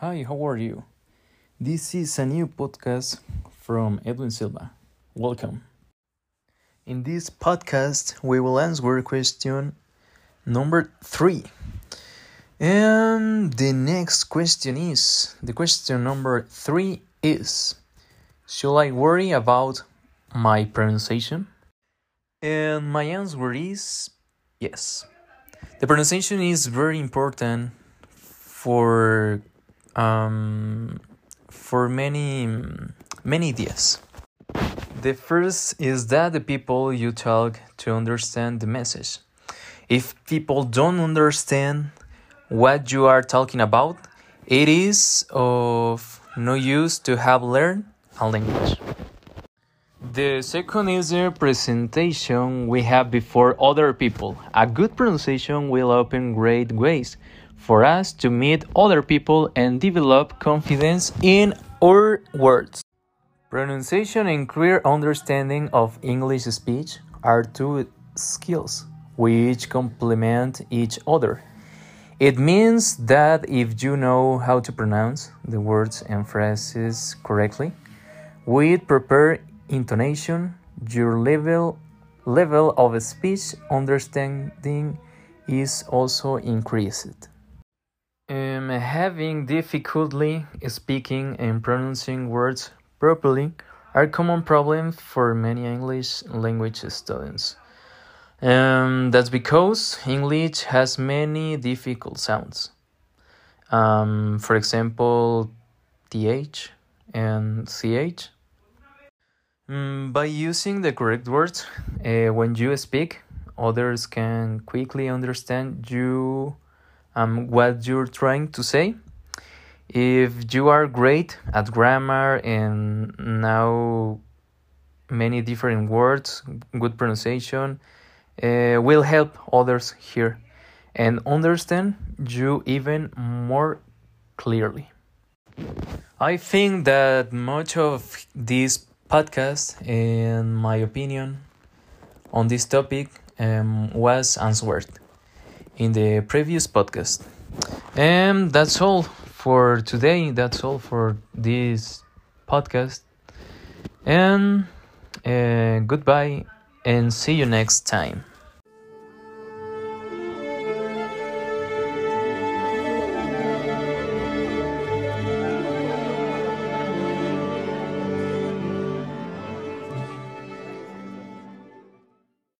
Hi, how are you? This is a new podcast from Edwin Silva. Welcome. In this podcast, we will answer question number three. And the next question is the question number three is Should I worry about my pronunciation? And my answer is yes. The pronunciation is very important for um, for many many ideas. The first is that the people you talk to understand the message. If people don't understand what you are talking about, it is of no use to have learned a language. The second is the presentation we have before other people. A good pronunciation will open great ways for us to meet other people and develop confidence in our words. Pronunciation and clear understanding of English speech are two skills which complement each other. It means that if you know how to pronounce the words and phrases correctly, with proper intonation, your level level of speech understanding is also increased. Um, having difficulty speaking and pronouncing words properly are common problems for many English language students. Um, that's because English has many difficult sounds. Um, for example, th and ch. Um, by using the correct words uh, when you speak, others can quickly understand you um, what you're trying to say. If you are great at grammar and now many different words, good pronunciation, uh, will help others hear and understand you even more clearly. I think that much of this podcast, in my opinion, on this topic um, was answered in the previous podcast. And that's all for today. That's all for this podcast. And uh, goodbye and see you next time.